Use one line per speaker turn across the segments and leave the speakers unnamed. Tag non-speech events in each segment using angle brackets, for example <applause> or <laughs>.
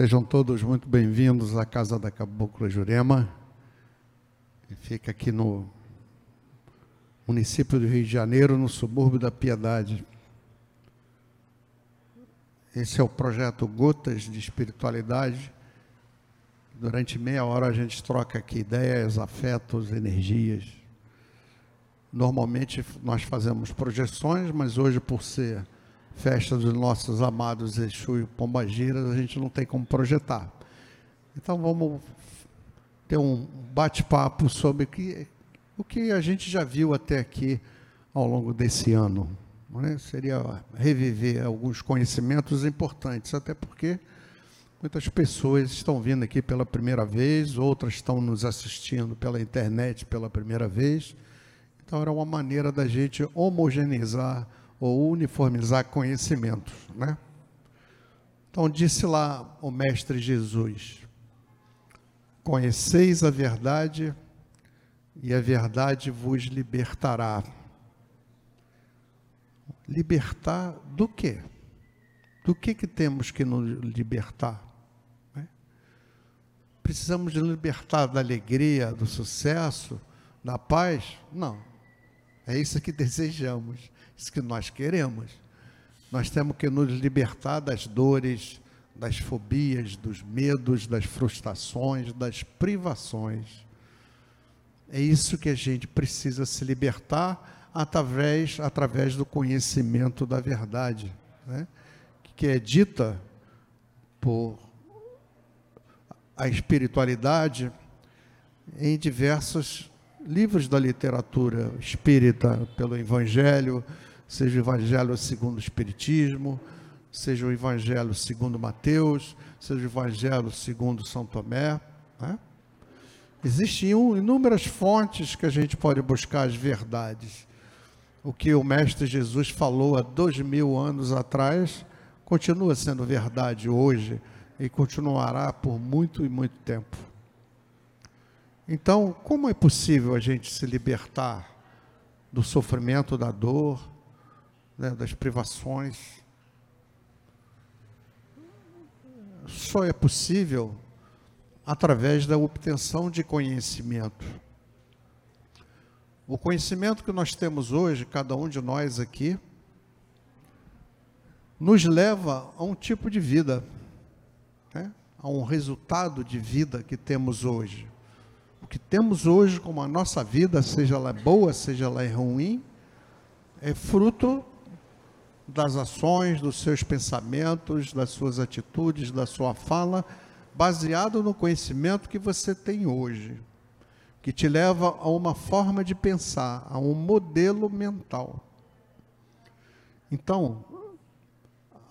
Sejam todos muito bem-vindos à Casa da Cabocla Jurema. Fica aqui no município do Rio de Janeiro, no subúrbio da Piedade. Esse é o projeto Gotas de Espiritualidade. Durante meia hora a gente troca aqui ideias, afetos, energias. Normalmente nós fazemos projeções, mas hoje, por ser festa dos nossos amados Exu e Pombagiras, a gente não tem como projetar. Então vamos ter um bate-papo sobre que, o que a gente já viu até aqui ao longo desse ano. Né? Seria reviver alguns conhecimentos importantes, até porque muitas pessoas estão vindo aqui pela primeira vez, outras estão nos assistindo pela internet pela primeira vez. Então era uma maneira da gente homogeneizar ou uniformizar conhecimentos, né? Então disse lá o mestre Jesus: Conheceis a verdade e a verdade vos libertará. Libertar do quê? Do que que temos que nos libertar? Né? Precisamos de libertar da alegria, do sucesso, da paz? Não. É isso que <laughs> desejamos isso que nós queremos. Nós temos que nos libertar das dores, das fobias, dos medos, das frustrações, das privações. É isso que a gente precisa se libertar através, através do conhecimento da verdade, né? que é dita por a espiritualidade em diversos livros da literatura espírita, pelo Evangelho, seja o Evangelho segundo o Espiritismo, seja o Evangelho segundo Mateus, seja o Evangelho segundo São Tomé. Né? Existem inúmeras fontes que a gente pode buscar as verdades. O que o Mestre Jesus falou há dois mil anos atrás continua sendo verdade hoje e continuará por muito e muito tempo. Então, como é possível a gente se libertar do sofrimento, da dor, né, das privações. Só é possível através da obtenção de conhecimento. O conhecimento que nós temos hoje, cada um de nós aqui, nos leva a um tipo de vida, né? a um resultado de vida que temos hoje. O que temos hoje como a nossa vida, seja ela boa, seja ela ruim, é fruto das ações, dos seus pensamentos, das suas atitudes, da sua fala, baseado no conhecimento que você tem hoje, que te leva a uma forma de pensar, a um modelo mental. Então,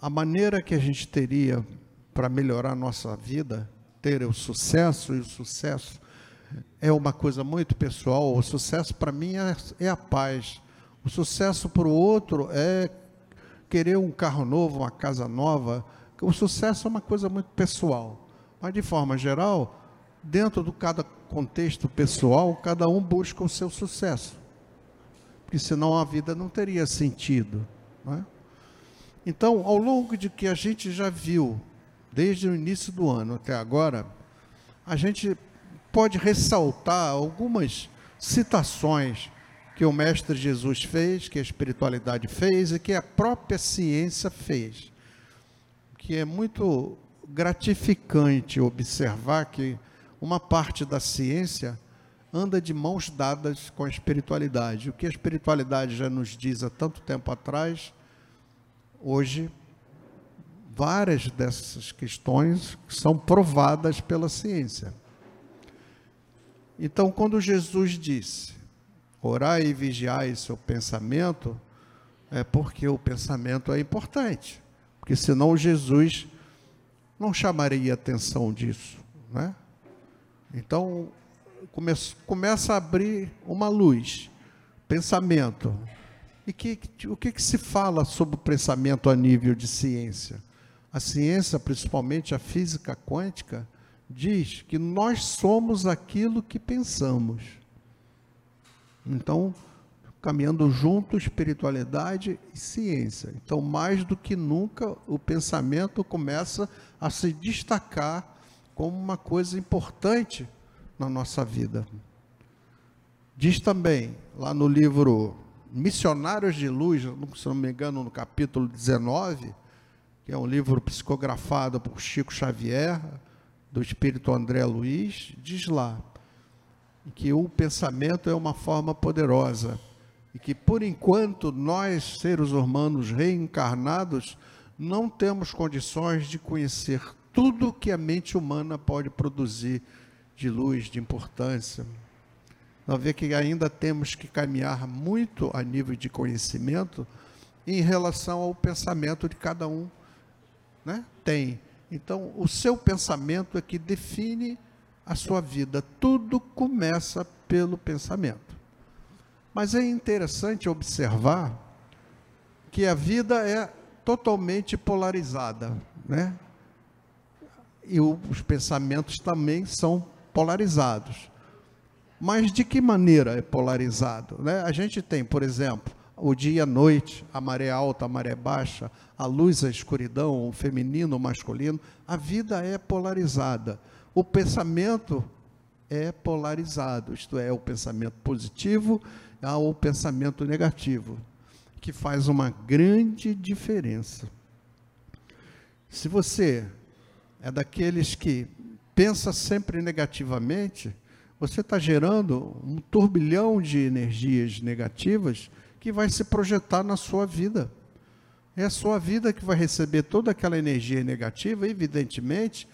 a maneira que a gente teria para melhorar a nossa vida, ter o sucesso, e o sucesso é uma coisa muito pessoal, o sucesso para mim é, é a paz. O sucesso para o outro é querer um carro novo, uma casa nova. O sucesso é uma coisa muito pessoal. Mas, de forma geral, dentro do cada contexto pessoal, cada um busca o seu sucesso. Porque senão a vida não teria sentido. Não é? Então, ao longo de que a gente já viu, desde o início do ano até agora, a gente pode ressaltar algumas citações que o Mestre Jesus fez, que a espiritualidade fez e que a própria ciência fez. Que é muito gratificante observar que uma parte da ciência anda de mãos dadas com a espiritualidade. O que a espiritualidade já nos diz há tanto tempo atrás, hoje, várias dessas questões são provadas pela ciência. Então, quando Jesus disse orar e vigiar seu pensamento, é porque o pensamento é importante. Porque senão Jesus não chamaria atenção disso. Né? Então, come, começa a abrir uma luz. Pensamento. E que, o que, que se fala sobre o pensamento a nível de ciência? A ciência, principalmente a física quântica, diz que nós somos aquilo que pensamos. Então, caminhando junto espiritualidade e ciência. Então, mais do que nunca, o pensamento começa a se destacar como uma coisa importante na nossa vida. Diz também, lá no livro Missionários de Luz, se não me engano, no capítulo 19, que é um livro psicografado por Chico Xavier, do espírito André Luiz, diz lá que o pensamento é uma forma poderosa e que, por enquanto, nós, seres humanos reencarnados, não temos condições de conhecer tudo que a mente humana pode produzir de luz, de importância. Nós vemos que ainda temos que caminhar muito a nível de conhecimento em relação ao pensamento de cada um. Né? Tem. Então, o seu pensamento é que define a sua vida. Tudo começa pelo pensamento. Mas é interessante observar que a vida é totalmente polarizada, né? E os pensamentos também são polarizados. Mas de que maneira é polarizado? Né? A gente tem, por exemplo, o dia e a noite, a maré alta, a maré baixa, a luz, a escuridão, o feminino, o masculino. A vida é polarizada. O pensamento é polarizado, isto é, o pensamento positivo ao pensamento negativo, que faz uma grande diferença. Se você é daqueles que pensa sempre negativamente, você está gerando um turbilhão de energias negativas que vai se projetar na sua vida. É a sua vida que vai receber toda aquela energia negativa, evidentemente,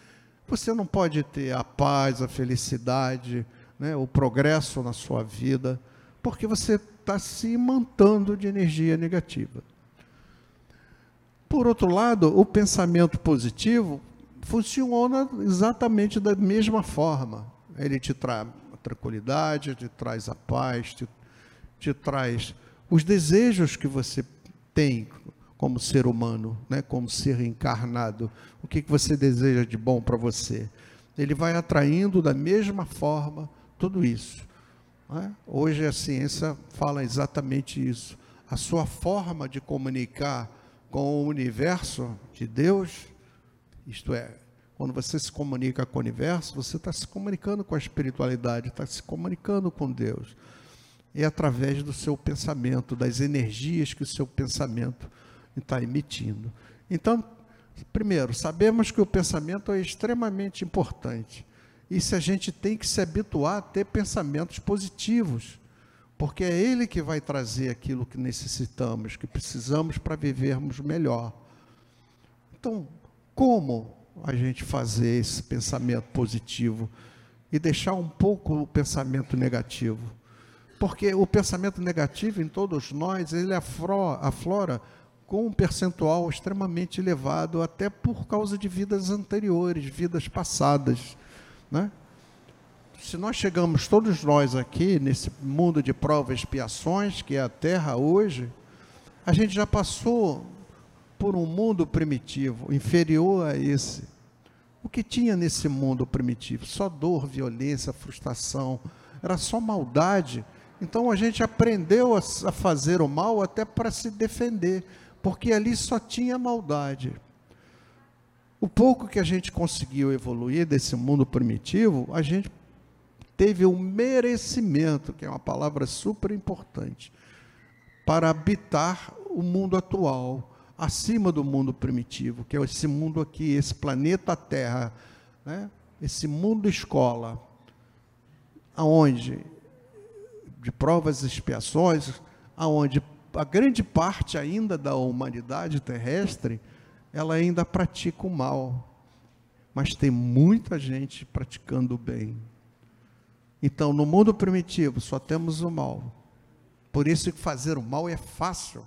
você não pode ter a paz, a felicidade, né, o progresso na sua vida porque você está se imantando de energia negativa. Por outro lado, o pensamento positivo funciona exatamente da mesma forma. Ele te traz a tranquilidade, te traz a paz, te, te traz os desejos que você tem como ser humano, né, como ser encarnado. O que, que você deseja de bom para você? Ele vai atraindo da mesma forma tudo isso. É? Hoje a ciência fala exatamente isso. A sua forma de comunicar com o universo de Deus, isto é, quando você se comunica com o universo, você está se comunicando com a espiritualidade, está se comunicando com Deus. É através do seu pensamento, das energias que o seu pensamento está emitindo. Então, primeiro, sabemos que o pensamento é extremamente importante. E se a gente tem que se habituar a ter pensamentos positivos, porque é ele que vai trazer aquilo que necessitamos, que precisamos para vivermos melhor. Então, como a gente fazer esse pensamento positivo e deixar um pouco o pensamento negativo? Porque o pensamento negativo em todos nós, ele aflora com um percentual extremamente elevado, até por causa de vidas anteriores, vidas passadas. Né? Se nós chegamos todos nós aqui nesse mundo de provas e expiações, que é a Terra hoje, a gente já passou por um mundo primitivo, inferior a esse. O que tinha nesse mundo primitivo? Só dor, violência, frustração, era só maldade. Então a gente aprendeu a, fazer o mal até para se defender, porque ali só tinha maldade. O pouco que a gente conseguiu evoluir desse mundo primitivo, a gente teve um merecimento, que é uma palavra super importante, para habitar o mundo atual, acima do mundo primitivo, que é esse mundo aqui, esse planeta Terra, né? esse mundo escola, aonde de provas e expiações, aonde a grande parte ainda da humanidade terrestre ela ainda pratica o mal. Mas tem muita gente praticando o bem. Então, no mundo primitivo, só temos o mal. Por isso que fazer o mal é fácil.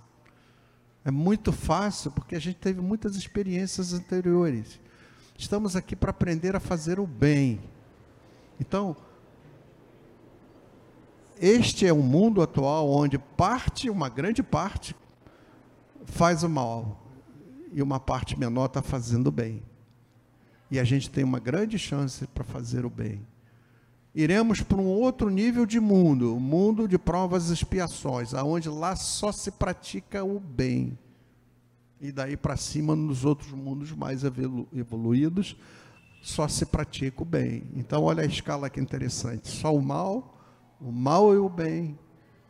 É muito fácil, porque a gente teve muitas experiências anteriores. Estamos aqui para aprender a fazer o bem. Então, este é um mundo atual onde parte, uma grande parte, faz o mal e uma parte menor está fazendo bem. E a gente tem uma grande chance para fazer o bem. iremos para um outro nível de mundo, o mundo de provas e expiações, aonde lá só se pratica o bem. E daí para cima, nos outros mundos mais evoluídos, só se pratica o bem. Então, olha a escala que interessante: só o mal, o mal e o bem,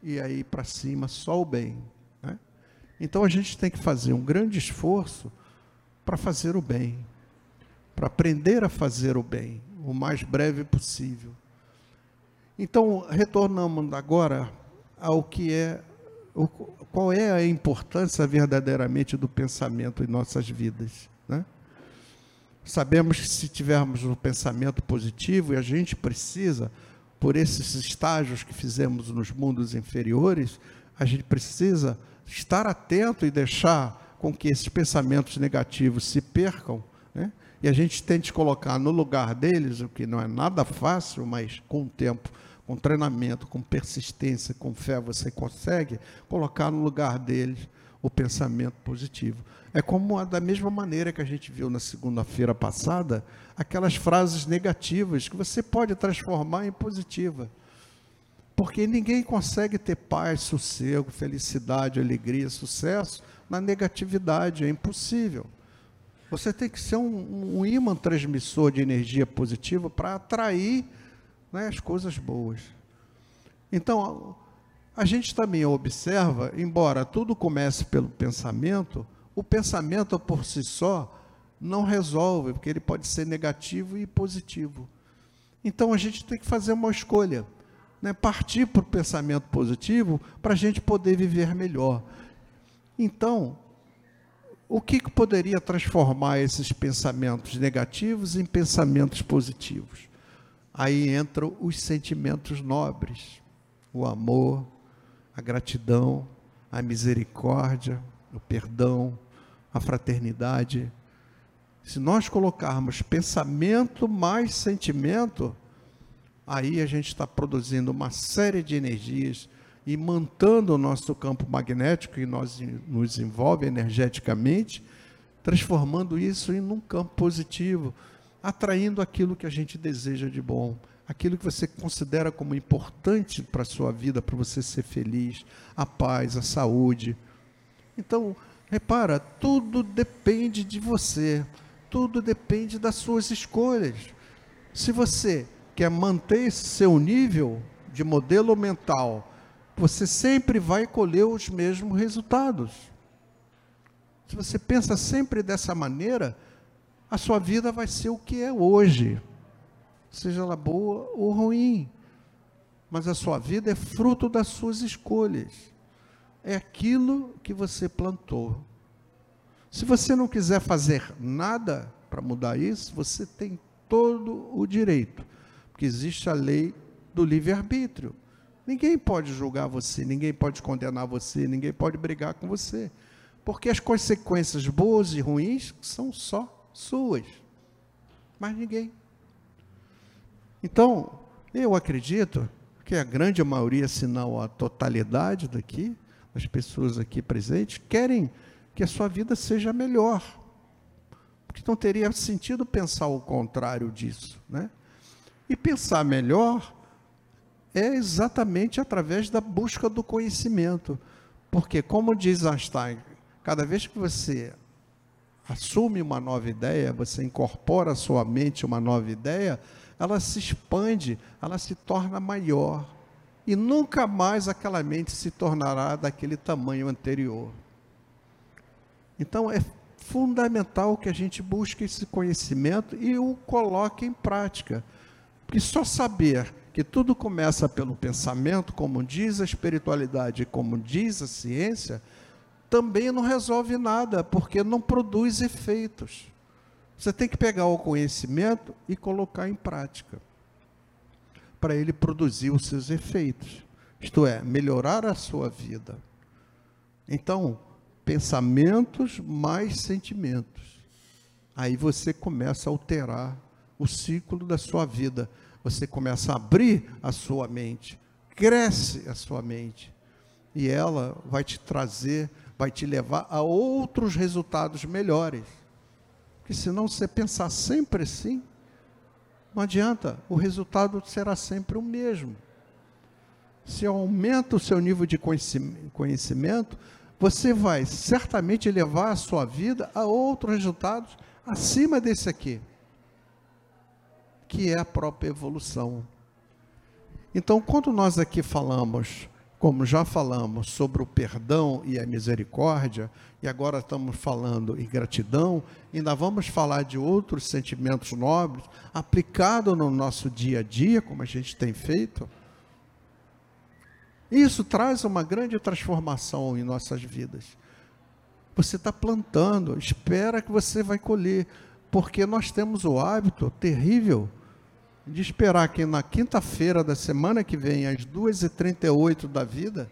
e aí para cima só o bem. Né? Então, a gente tem que fazer um grande esforço para fazer o bem, para aprender a fazer o bem, o mais breve possível. Então, retornamos agora ao que é, o, qual é a importância verdadeiramente do pensamento em nossas vidas. Né? Sabemos que se tivermos um pensamento positivo, e a gente precisa, por esses estágios que fizemos nos mundos inferiores, a gente precisa estar atento e deixar com que esses pensamentos negativos se percam, né? e a gente tente colocar no lugar deles, o que não é nada fácil, mas com o tempo com treinamento, com persistência, com fé, você consegue colocar no lugar deles o pensamento positivo. É como da mesma maneira que a gente viu na segunda-feira passada, aquelas frases negativas que você pode transformar em positiva. Porque ninguém consegue ter paz, sossego, felicidade, alegria, sucesso na negatividade, é impossível. Você tem que ser um, um imã transmissor de energia positiva para atrair né, as coisas boas. Então, a gente também observa, embora tudo comece pelo pensamento, o pensamento por si só não resolve, porque ele pode ser negativo e positivo. Então a gente tem que fazer uma escolha, né? partir para o pensamento positivo para a gente poder viver melhor. Então, o que, que poderia transformar esses pensamentos negativos em pensamentos positivos? Aí entram os sentimentos nobres, o amor, a gratidão, a misericórdia, o perdão, a fraternidade. Se nós colocarmos pensamento mais sentimento, aí a gente está produzindo uma série de energias e mantendo o nosso campo magnético que nós, nos envolve energeticamente, transformando isso em um campo positivo, atraindo aquilo que a gente deseja de bom, aquilo que você considera como importante para a sua vida, para você ser feliz, a paz, a saúde. Então, repara, tudo depende de você, tudo depende das suas escolhas. Se você quer manter esse seu nível de modelo mental, você sempre vai colher os mesmos resultados. Se você pensa sempre dessa maneira, a sua vida vai ser o que é hoje, seja ela boa ou ruim. Mas a sua vida é fruto das suas escolhas. É aquilo que você plantou. Se você não quiser fazer nada para mudar isso, você tem todo o direito, porque existe a lei do livre-arbítrio. Ninguém pode julgar você, ninguém pode condenar você, ninguém pode brigar com você, porque as consequências boas e ruins são só suas. Mas ninguém. Então, eu acredito que a grande maioria, se não a totalidade daqui, as pessoas aqui presentes, querem que a sua vida seja melhor. Porque não teria sentido pensar o contrário disso. Né? E pensar melhor é exatamente através da busca do conhecimento. Porque, como diz Einstein, cada vez que você assume uma nova ideia, você incorpora à sua mente uma nova ideia, ela se expande, ela se torna maior. E nunca mais aquela mente se tornará daquele tamanho anterior. Então é fundamental que a gente busque esse conhecimento e o coloque em prática. Porque só saber que tudo começa pelo pensamento, como diz a espiritualidade, como diz a ciência, também não resolve nada, porque não produz efeitos. Você tem que pegar o conhecimento e colocar em prática, para ele produzir os seus efeitos, isto é, melhorar a sua vida. Então, pensamentos mais sentimentos. Aí você começa a alterar o ciclo da sua vida. Você começa a abrir a sua mente, cresce a sua mente, e ela vai te trazer vai te levar a outros resultados melhores. Porque senão você pensar sempre assim, Não adianta, o resultado será sempre o mesmo. Se aumenta o seu nível de conhecimento, você vai certamente levar a sua vida a outros resultados acima desse aqui, que é a própria evolução. Então, quando nós aqui falamos, como já falamos, sobre o perdão e a misericórdia, e agora estamos falando em gratidão, ainda vamos falar de outros sentimentos nobres aplicados no nosso dia a dia, como a gente tem feito. Isso traz uma grande transformação em nossas vidas. Você está plantando, espera que você vai colher, porque nós temos o hábito terrível de esperar que na quinta-feira da semana que vem, às 2h38 da vida,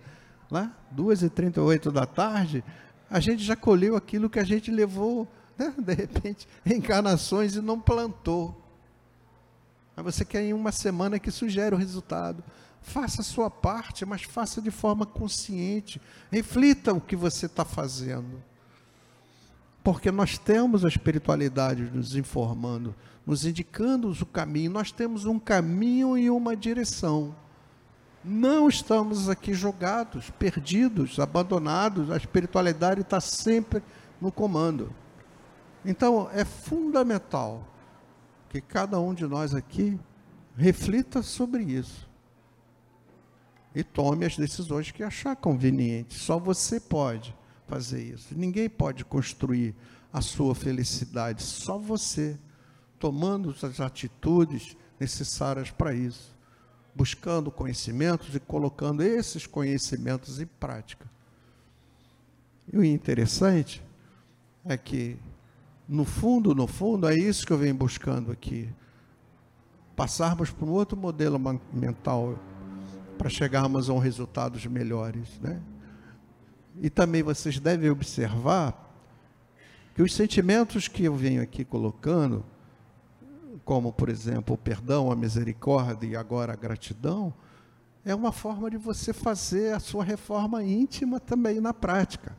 lá, 2h38 da tarde, a gente já colheu aquilo que a gente levou, né, de repente, <laughs> encarnações e não plantou. Mas você quer em uma semana que sugere o resultado. Faça a sua parte, mas faça de forma consciente. Reflita o que você está fazendo. Porque nós temos a espiritualidade nos informando, nos indicando o caminho. Nós temos um caminho e uma direção. Não estamos aqui jogados, perdidos, abandonados. A espiritualidade está sempre no comando. Então, é fundamental que cada um de nós aqui reflita sobre isso e tome as decisões que achar conveniente. Só você pode fazer isso. Ninguém pode construir a sua felicidade, só você, tomando as atitudes necessárias para isso, buscando conhecimentos e colocando esses conhecimentos em prática. E o interessante é que, no fundo, no fundo, é isso que eu venho buscando aqui. Passarmos para um outro modelo mental para chegarmos a um resultados melhores, né? E também vocês devem observar que os sentimentos que eu venho aqui colocando, como por exemplo o perdão, a misericórdia e agora a gratidão, é uma forma de você fazer a sua reforma íntima também na prática.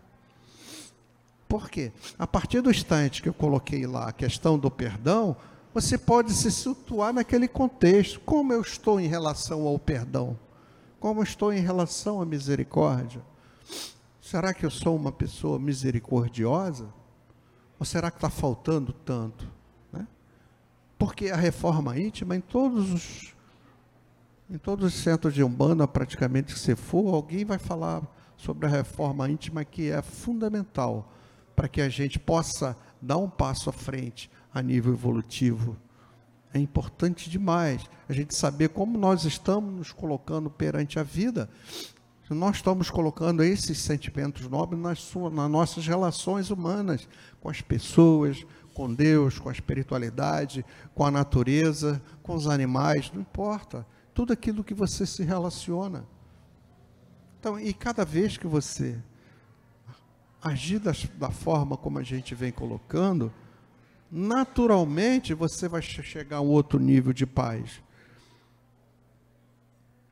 Por quê? A partir do instante que eu coloquei lá a questão do perdão, você pode se situar naquele contexto. Como eu estou em relação ao perdão? Como estou em relação à misericórdia? Será que eu sou uma pessoa misericordiosa? Ou será que está faltando tanto? Né? Porque a reforma íntima, em todos os em todos os centros de Umbanda, praticamente que você for, alguém vai falar sobre a reforma íntima que é fundamental para que a gente possa dar um passo à frente a nível evolutivo é importante demais a gente saber como nós estamos nos colocando perante a vida. Nós estamos colocando esses sentimentos nobres nas, suas, nas nossas relações humanas, com as pessoas, com Deus, com a espiritualidade, com a natureza, com os animais, não importa. Tudo aquilo que você se relaciona. Então, e cada vez que você agir da forma como a gente vem colocando, naturalmente você vai chegar a um outro nível de paz.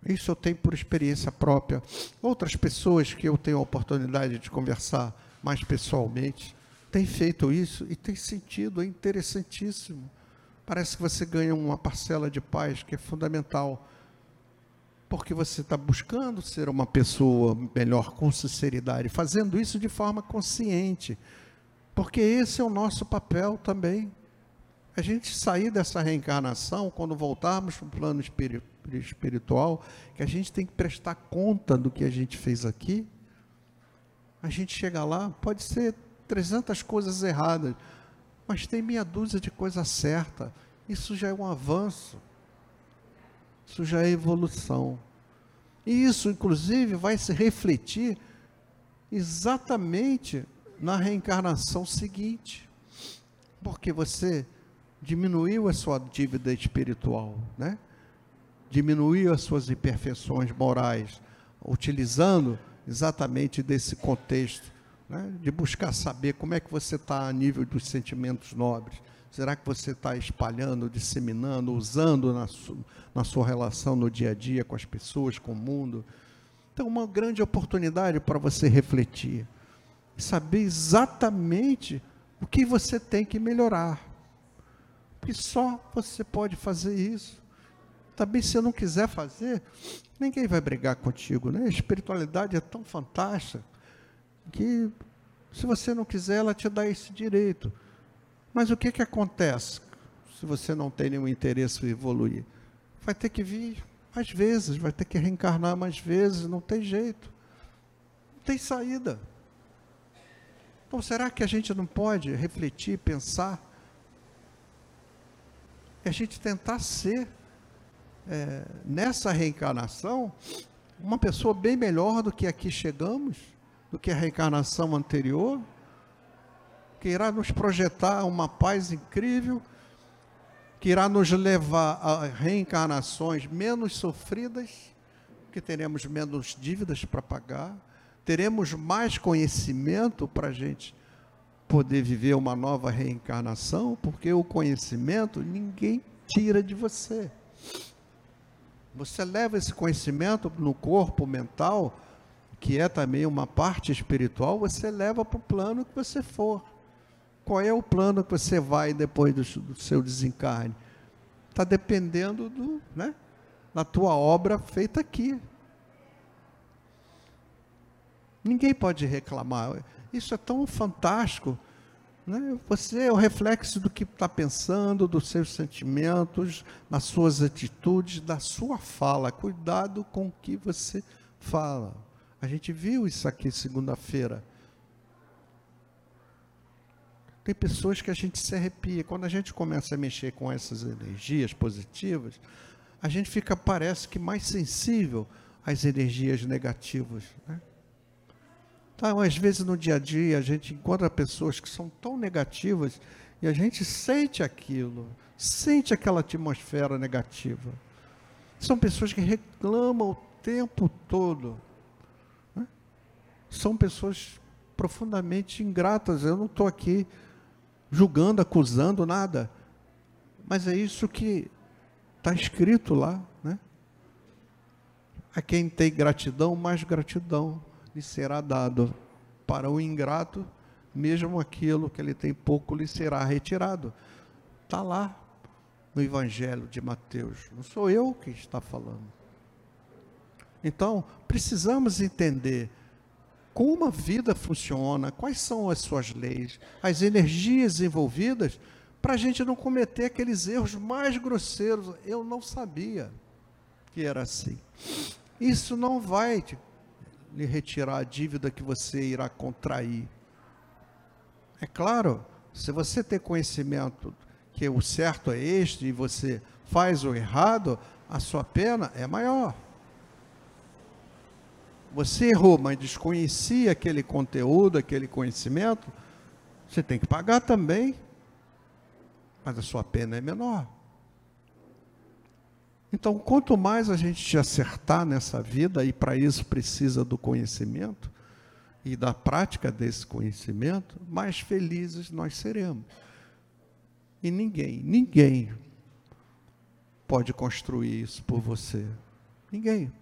Isso eu tenho por experiência própria. Outras pessoas que eu tenho a oportunidade de conversar mais pessoalmente têm feito isso e tem sentido, é interessantíssimo. Parece que você ganha uma parcela de paz que é fundamental. Porque você está buscando ser uma pessoa melhor com sinceridade, fazendo isso de forma consciente porque esse é o nosso papel também. A gente sair dessa reencarnação, quando voltarmos para o plano espiritual, que a gente tem que prestar conta do que a gente fez aqui. A gente chega lá, pode ser 300 coisas erradas, mas tem meia dúzia de coisas certas. Isso já é um avanço. Isso já é evolução. E isso, inclusive, vai se refletir exatamente na reencarnação seguinte. Porque você diminuiu a sua dívida espiritual, né? Diminuiu as suas imperfeições morais, utilizando exatamente desse contexto, né? de buscar saber como é que você está a nível dos sentimentos nobres. Será que você está espalhando, disseminando, usando na, su na sua relação no dia a dia com as pessoas, com o mundo? Então, uma grande oportunidade para você refletir saber exatamente o que você tem que melhorar. que só você pode fazer isso. Também, se não quiser fazer, ninguém vai brigar contigo. Né? A espiritualidade é tão fantástica que, se você não quiser, ela te dá esse direito. Mas o que, que acontece se você não tem nenhum interesse em evoluir? Vai ter que vir mais vezes, vai ter que reencarnar mais vezes, não tem jeito. Não tem saída. Então, será que a gente não pode refletir, pensar? E a gente tentar ser, é, nessa reencarnação, uma pessoa bem melhor do que aqui chegamos, do que a reencarnação anterior, que irá nos projetar uma paz incrível, que irá nos levar a reencarnações menos sofridas, que teremos menos dívidas para pagar, teremos mais conhecimento para a gente poder viver uma nova reencarnação, porque o conhecimento ninguém tira de você. Você leva esse conhecimento no corpo mental, que é também uma parte espiritual, você leva para o plano que você for. Qual é o plano que você vai depois do, do seu desencarne? Está dependendo do, né, da tua obra feita aqui. Ninguém pode reclamar. Isso é tão fantástico. Né? Você é o reflexo do que está pensando, dos seus sentimentos, das suas atitudes, da sua fala. Cuidado com o que você fala. A gente viu isso aqui segunda-feira. Tem pessoas que a gente se arrepia. Quando a gente começa a mexer com essas energias positivas, a gente fica, parece que, mais sensível às energias negativas. Né? Então, às vezes no dia a dia a gente encontra pessoas que são tão negativas e a gente sente aquilo, sente aquela atmosfera negativa. São pessoas que reclamam o tempo todo. Né? São pessoas profundamente ingratas. Eu não estou aqui julgando, acusando nada. Mas é isso que está escrito lá. Né? A quem tem gratidão, mais gratidão lhe será dado. Para o ingrato, mesmo aquilo que ele tem pouco lhe será retirado. Está lá no Evangelho de Mateus. Não sou eu que está falando. Então, precisamos entender como a vida funciona, quais são as suas leis, as energias envolvidas, para a gente não cometer aqueles erros mais grosseiros. Eu não sabia que era assim. Isso não vai lhe retirar a dívida que você irá contrair. É claro, se você tem conhecimento que o certo é este e você faz o errado, a sua pena é maior. Você errou, mas desconhecia aquele conteúdo, aquele conhecimento, você tem que pagar também, mas a sua pena é menor. Então, quanto mais a gente te acertar nessa vida, e para isso precisa do conhecimento e da prática desse conhecimento, mais felizes nós seremos. E ninguém, ninguém pode construir isso por você. Ninguém.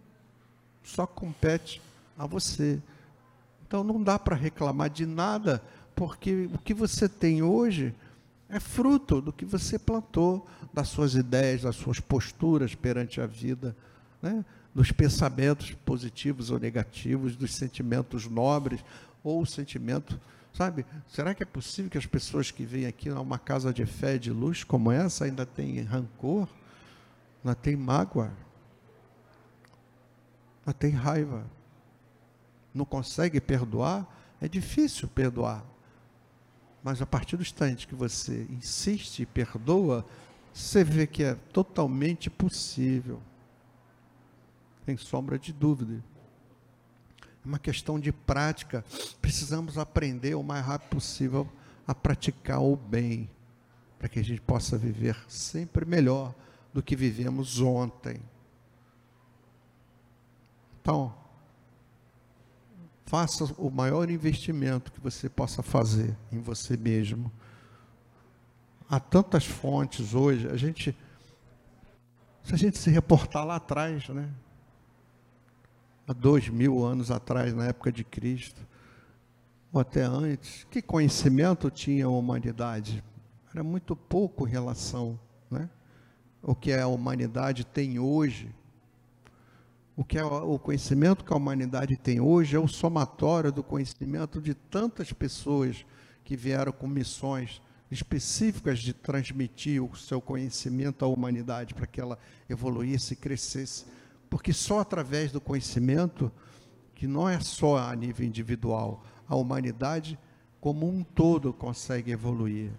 Só compete a você. Então não dá para reclamar de nada, porque o que você tem hoje é fruto do que você plantou, das suas ideias, das suas posturas perante a vida, né? dos pensamentos positivos ou negativos, dos sentimentos nobres ou sentimento, sabe? Será que é possível que as pessoas que vêm aqui a uma casa de fé de luz como essa ainda têm rancor, ainda têm mágoa, ainda têm raiva? Não consegue perdoar? É difícil perdoar. Mas a partir do instante que você insiste e perdoa, você vê que é totalmente possível. Sem sombra de dúvida. É uma questão de prática. Precisamos aprender o mais rápido possível a praticar o bem, para que a gente possa viver sempre melhor do que vivemos ontem. Então, faça o maior investimento que você possa fazer em você mesmo. Há tantas fontes hoje, a gente, se a gente se reportar lá atrás, né? Há dois mil anos atrás, na época de Cristo, ou até antes, que conhecimento tinha a humanidade? era muito pouco em relação né, ao que a humanidade tem hoje. O, que é o conhecimento que a humanidade tem hoje é o somatório do conhecimento de tantas pessoas que vieram com missões específicas de transmitir o seu conhecimento à humanidade para que ela evoluísse e crescesse. Porque só através do conhecimento, que não é só a nível individual, a humanidade como um todo consegue evoluir.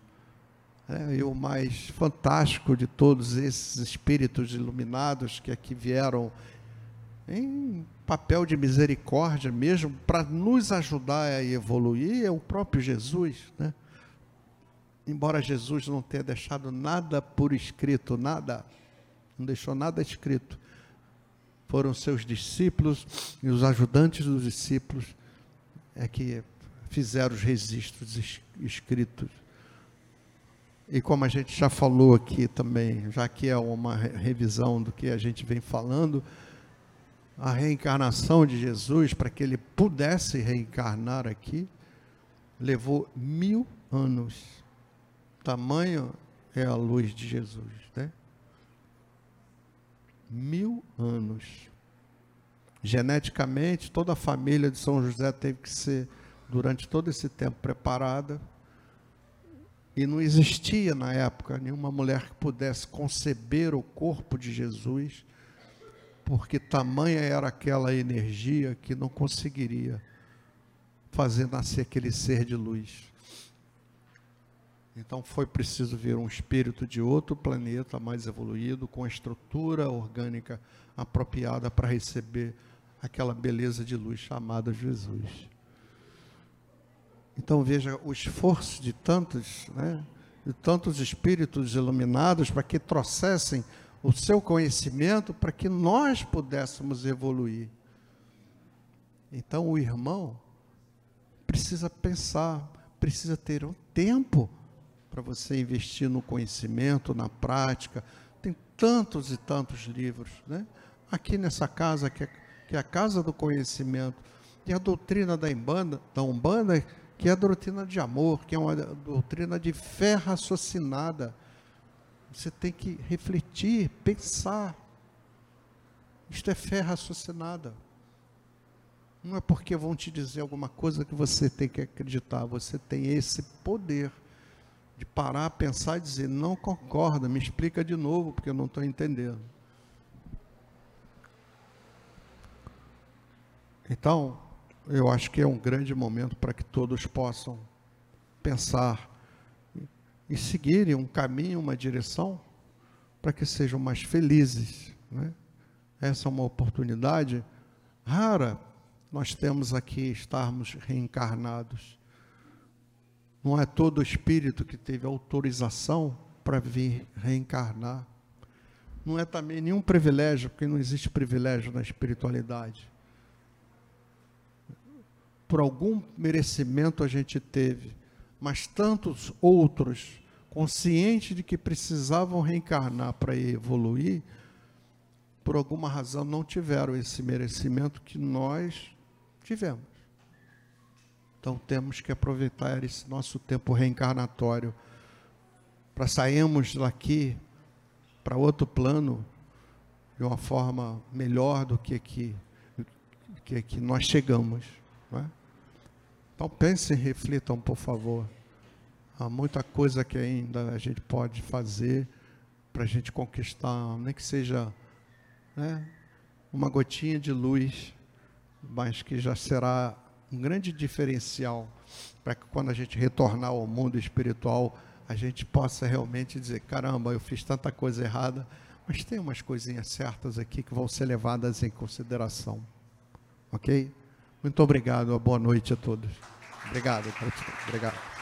É, e o mais fantástico de todos esses espíritos iluminados que aqui vieram em papel de misericórdia mesmo, para nos ajudar a evoluir, é o próprio Jesus. Né? Embora Jesus não tenha deixado nada por escrito, nada, não deixou nada escrito, foram seus discípulos e os ajudantes dos discípulos é que fizeram os registros escritos. E como a gente já falou aqui também, já que é uma revisão do que a gente vem falando, a reencarnação de Jesus, para que ele pudesse reencarnar aqui, levou mil anos. Tamanho é a luz de Jesus, né? Mil anos. Geneticamente, toda a família de São José teve que ser, durante todo esse tempo, preparada. E não existia na época nenhuma mulher que pudesse conceber o corpo de Jesus porque tamanha era aquela energia que não conseguiria fazer nascer aquele ser de luz. Então foi preciso vir um espírito de outro planeta mais evoluído, com a estrutura orgânica apropriada para receber aquela beleza de luz chamada Jesus. Então veja o esforço de tantos, né, de tantos espíritos iluminados para que trouxessem o seu conhecimento para que nós pudéssemos evoluir. Então o irmão precisa pensar, precisa ter um tempo para você investir no conhecimento, na prática. Tem tantos e tantos livros, né? Aqui nessa casa que é, que é a casa do conhecimento, tem a doutrina da Umbanda, da Umbanda, que é a doutrina de amor, que é uma doutrina de fé raciocinada você tem que refletir, pensar. Isto é fé raciocinada. Não é porque vão te dizer alguma coisa que você tem que acreditar. Você tem esse poder de parar, pensar e dizer: não concorda, me explica de novo, porque eu não estou entendendo. Então, eu acho que é um grande momento para que todos possam pensar e seguirem um caminho, uma direção, para que sejam mais felizes. Né? Essa é uma oportunidade rara nós temos aqui estarmos reencarnados. Não é todo espírito que teve autorização para vir reencarnar. Não é também nenhum privilégio, porque não existe privilégio na espiritualidade. Por algum merecimento a gente teve mas tantos outros, conscientes de que precisavam reencarnar para evoluir, por alguma razão não tiveram esse merecimento que nós tivemos. Então temos que aproveitar esse nosso tempo reencarnatório para sairmos daqui para outro plano de uma forma melhor do que aqui, que aqui nós chegamos. Não é? Então pensem, reflitam, por favor. Há muita coisa que ainda a gente pode fazer para a gente conquistar, nem que seja né, uma gotinha de luz, mas que já será um grande diferencial para que quando a gente retornar ao mundo espiritual, a gente possa realmente dizer: caramba, eu fiz tanta coisa errada, mas tem umas coisinhas certas aqui que vão ser levadas em consideração. Ok? Muito obrigado, boa noite a todos. Obrigado, obrigado.